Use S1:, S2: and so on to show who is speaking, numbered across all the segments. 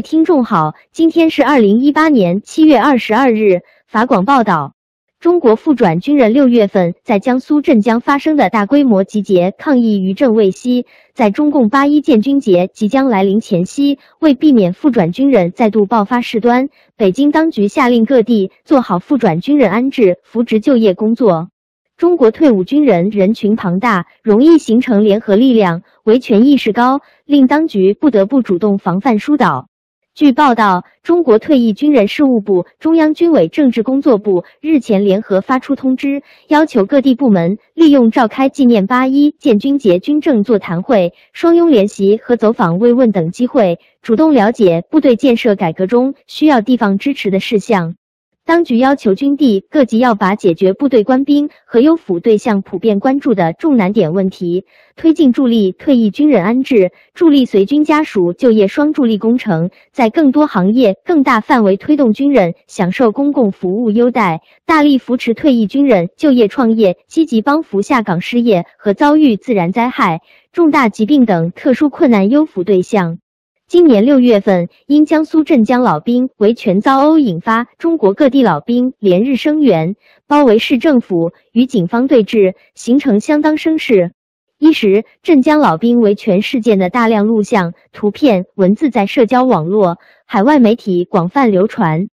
S1: 位听众好，今天是二零一八年七月二十二日。法广报道，中国复转军人六月份在江苏镇江发生的大规模集结抗议余震未息。在中共八一建军节即将来临前夕，为避免复转军人再度爆发事端，北京当局下令各地做好复转军人安置、扶植就业工作。中国退伍军人人群庞大，容易形成联合力量，维权意识高，令当局不得不主动防范疏导。据报道，中国退役军人事务部、中央军委政治工作部日前联合发出通知，要求各地部门利用召开纪念八一建军节军政座谈会、双拥联席和走访慰问等机会，主动了解部队建设改革中需要地方支持的事项。当局要求军地各级要把解决部队官兵和优抚对象普遍关注的重难点问题，推进助力退役军人安置、助力随军家属就业双助力工程，在更多行业、更大范围推动军人享受公共服务优待，大力扶持退役军人就业创业，积极帮扶下岗失业和遭遇自然灾害、重大疾病等特殊困难优抚对象。今年六月份，因江苏镇江老兵维权遭殴引发，中国各地老兵连日声援，包围市政府，与警方对峙，形成相当声势。一时，镇江老兵维权事件的大量录像、图片、文字在社交网络、海外媒体广泛流传。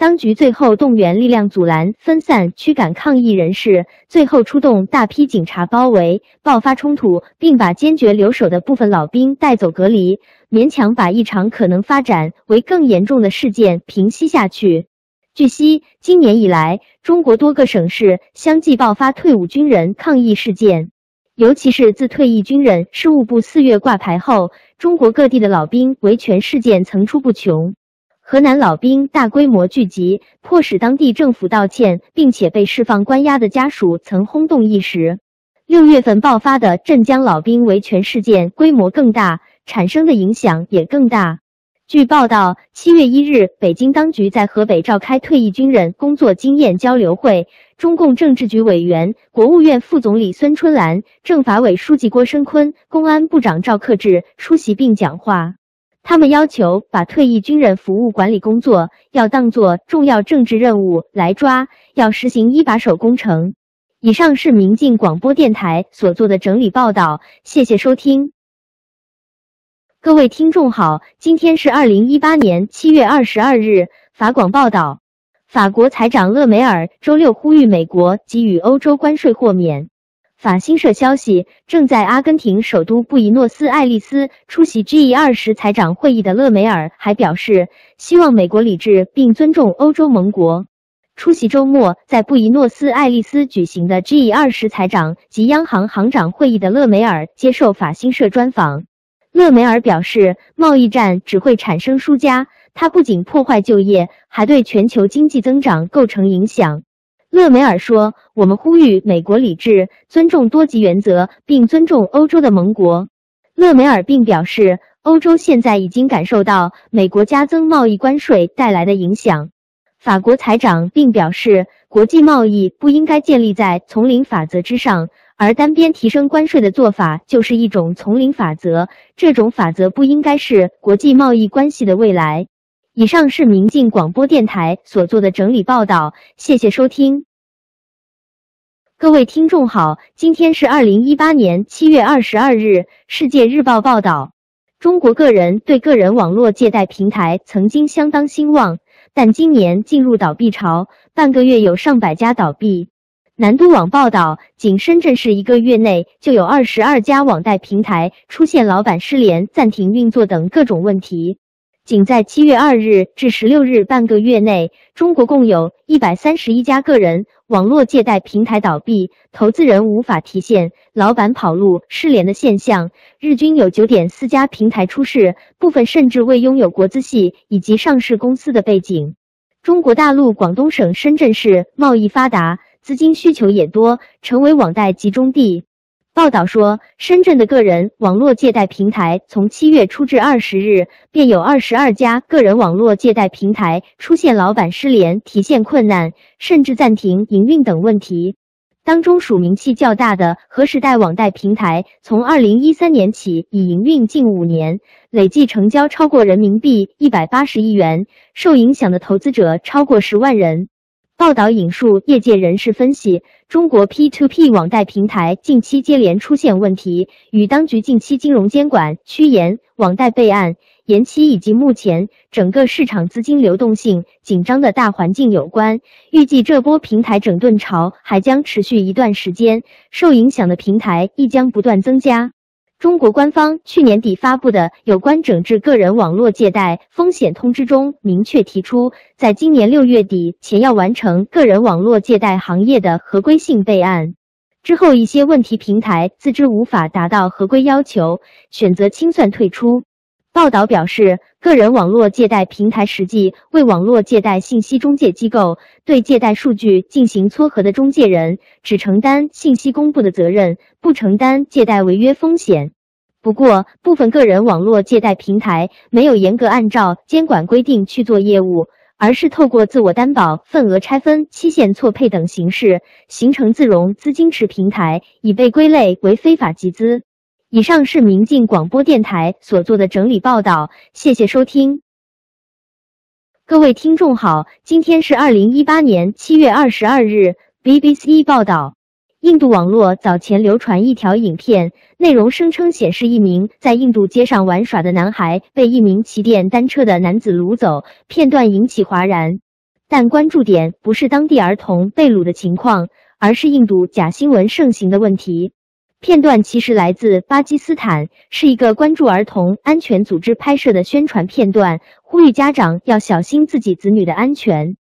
S1: 当局最后动员力量阻拦、分散、驱赶抗议人士，最后出动大批警察包围，爆发冲突，并把坚决留守的部分老兵带走隔离，勉强把一场可能发展为更严重的事件平息下去。据悉，今年以来，中国多个省市相继爆发退伍军人抗议事件，尤其是自退役军人事务部四月挂牌后，中国各地的老兵维权事件层出不穷。河南老兵大规模聚集，迫使当地政府道歉，并且被释放关押的家属曾轰动一时。六月份爆发的镇江老兵维权事件规模更大，产生的影响也更大。据报道，七月一日，北京当局在河北召开退役军人工作经验交流会，中共政治局委员、国务院副总理孙春兰、政法委书记郭声琨、公安部长赵克志出席并讲话。他们要求把退役军人服务管理工作要当作重要政治任务来抓，要实行一把手工程。以上是民进广播电台所做的整理报道，谢谢收听。各位听众好，今天是二零一八年七月二十二日。法广报道，法国财长勒梅尔周六呼吁美国给予欧洲关税豁免。法新社消息，正在阿根廷首都布宜诺斯艾利斯出席 G 二十财长会议的勒梅尔还表示，希望美国理智并尊重欧洲盟国。出席周末在布宜诺斯艾利斯举行的 G 二十财长及央行行长会议的勒梅尔接受法新社专访。勒梅尔表示，贸易战只会产生输家，它不仅破坏就业，还对全球经济增长构成影响。勒梅尔说：“我们呼吁美国理智，尊重多极原则，并尊重欧洲的盟国。”勒梅尔并表示，欧洲现在已经感受到美国加增贸易关税带来的影响。法国财长并表示，国际贸易不应该建立在丛林法则之上，而单边提升关税的做法就是一种丛林法则。这种法则不应该是国际贸易关系的未来。以上是明镜广播电台所做的整理报道，谢谢收听。各位听众好，今天是二零一八年七月二十二日。世界日报报道，中国个人对个人网络借贷平台曾经相当兴旺，但今年进入倒闭潮，半个月有上百家倒闭。南都网报道，仅深圳市一个月内就有二十二家网贷平台出现老板失联、暂停运作等各种问题。仅在七月二日至十六日半个月内，中国共有一百三十一家个人网络借贷平台倒闭，投资人无法提现，老板跑路、失联的现象。日均有九点四家平台出事，部分甚至未拥有国资系以及上市公司的背景。中国大陆广东省深圳市贸易发达，资金需求也多，成为网贷集中地。报道说，深圳的个人网络借贷平台从七月初至二十日，便有二十二家个人网络借贷平台出现老板失联、提现困难，甚至暂停营运等问题。当中署名气较大的和时代网贷平台，从二零一三年起已营运近五年，累计成交超过人民币一百八十亿元，受影响的投资者超过十万人。报道引述业界人士分析，中国 P2P 网贷平台近期接连出现问题，与当局近期金融监管趋严、网贷备案延期以及目前整个市场资金流动性紧张的大环境有关。预计这波平台整顿潮还将持续一段时间，受影响的平台亦将不断增加。中国官方去年底发布的有关整治个人网络借贷风险通知中明确提出，在今年六月底前要完成个人网络借贷行业的合规性备案。之后，一些问题平台自知无法达到合规要求，选择清算退出。报道表示，个人网络借贷平台实际为网络借贷信息中介机构对借贷数据进行撮合的中介人，只承担信息公布的责任，不承担借贷违约风险。不过，部分个人网络借贷平台没有严格按照监管规定去做业务，而是透过自我担保、份额拆分、期限错配等形式形成自融资金池平台，已被归类为非法集资。以上是明镜广播电台所做的整理报道，谢谢收听。各位听众好，今天是二零一八年七月二十二日。BBC 报道，印度网络早前流传一条影片，内容声称显示一名在印度街上玩耍的男孩被一名骑电单车的男子掳走，片段引起哗然。但关注点不是当地儿童被掳的情况，而是印度假新闻盛行的问题。片段其实来自巴基斯坦，是一个关注儿童安全组织拍摄的宣传片段，呼吁家长要小心自己子女的安全。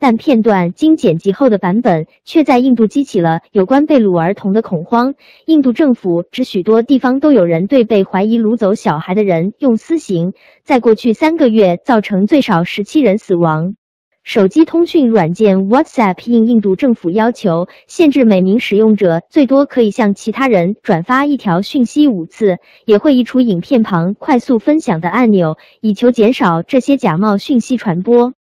S1: 但片段经剪辑后的版本却在印度激起了有关被掳儿童的恐慌。印度政府指许多地方都有人对被怀疑掳走小孩的人用私刑，在过去三个月造成最少十七人死亡。手机通讯软件 WhatsApp 应印度政府要求，限制每名使用者最多可以向其他人转发一条讯息五次，也会移除影片旁快速分享的按钮，以求减少这些假冒讯息传播。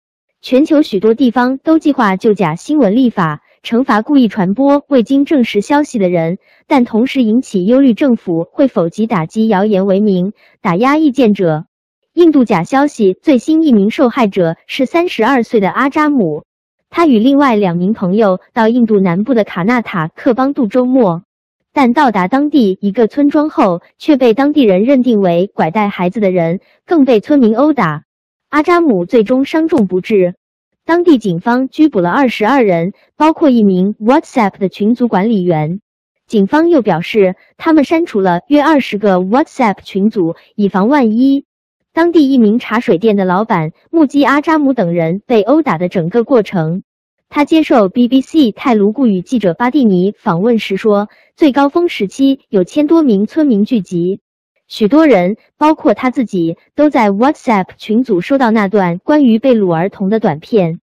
S1: 全球许多地方都计划就假新闻立法，惩罚故意传播未经证实消息的人，但同时引起忧虑，政府会否以打击谣言为名打压意见者。印度假消息最新一名受害者是三十二岁的阿扎姆，他与另外两名朋友到印度南部的卡纳塔克邦度周末，但到达当地一个村庄后，却被当地人认定为拐带孩子的人，更被村民殴打。阿扎姆最终伤重不治。当地警方拘捕了二十二人，包括一名 WhatsApp 的群组管理员。警方又表示，他们删除了约二十个 WhatsApp 群组，以防万一。当地一名茶水店的老板目击阿扎姆等人被殴打的整个过程。他接受 BBC 泰卢固语记者巴蒂尼访问时说，最高峰时期有千多名村民聚集，许多人，包括他自己，都在 WhatsApp 群组收到那段关于被掳儿童的短片。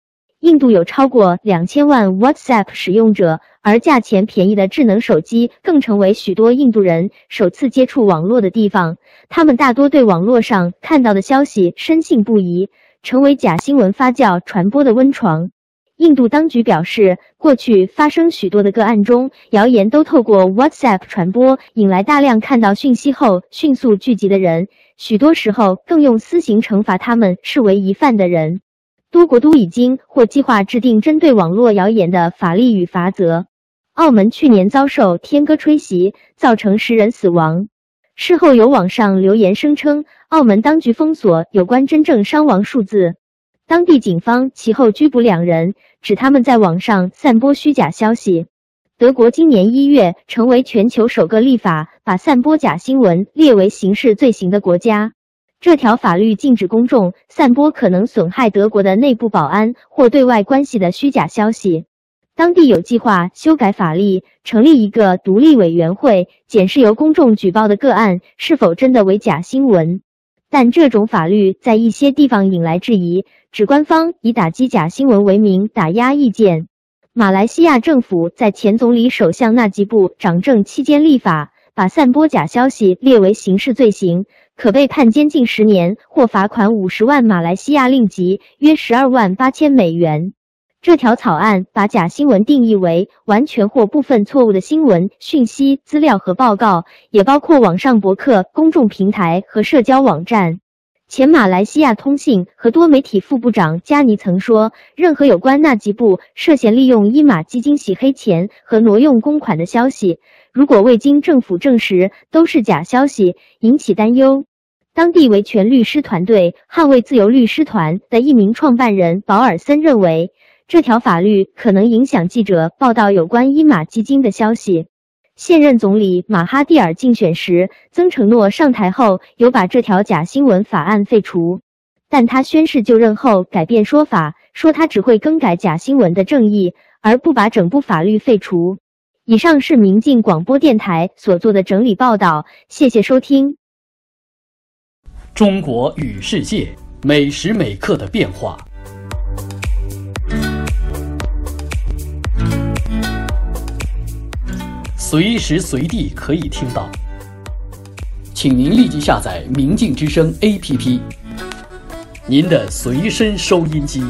S1: 印度有超过两千万 WhatsApp 使用者，而价钱便宜的智能手机更成为许多印度人首次接触网络的地方。他们大多对网络上看到的消息深信不疑，成为假新闻发酵传播的温床。印度当局表示，过去发生许多的个案中，谣言都透过 WhatsApp 传播，引来大量看到讯息后迅速聚集的人，许多时候更用私刑惩罚他们视为疑犯的人。多国都已经或计划制定针对网络谣言的法律与法则。澳门去年遭受天鸽吹袭，造成十人死亡。事后有网上留言声称，澳门当局封锁有关真正伤亡数字。当地警方其后拘捕两人，指他们在网上散播虚假消息。德国今年一月成为全球首个立法把散播假新闻列为刑事罪行的国家。这条法律禁止公众散播可能损害德国的内部保安或对外关系的虚假消息。当地有计划修改法律，成立一个独立委员会，检视由公众举报的个案是否真的为假新闻。但这种法律在一些地方引来质疑，指官方以打击假新闻为名打压意见。马来西亚政府在前总理首相纳吉布掌政期间立法，把散播假消息列为刑事罪行。可被判监禁十年或罚款五十万马来西亚令吉，约十二万八千美元。这条草案把假新闻定义为完全或部分错误的新闻、讯息、资料和报告，也包括网上博客、公众平台和社交网站。前马来西亚通信和多媒体副部长加尼曾说，任何有关纳吉布涉嫌利用伊马基金洗黑钱和挪用公款的消息，如果未经政府证实，都是假消息，引起担忧。当地维权律师团队捍卫自由律师团的一名创办人保尔森认为。这条法律可能影响记者报道有关伊马基金的消息。现任总理马哈蒂尔竞选时曾承诺上台后有把这条假新闻法案废除，但他宣誓就任后改变说法，说他只会更改假新闻的正义，而不把整部法律废除。以上是明镜广播电台所做的整理报道，谢谢收听。
S2: 中国与世界每时每刻的变化。随时随地可以听到，请您立即下载“明镜之声 ”APP，您的随身收音机。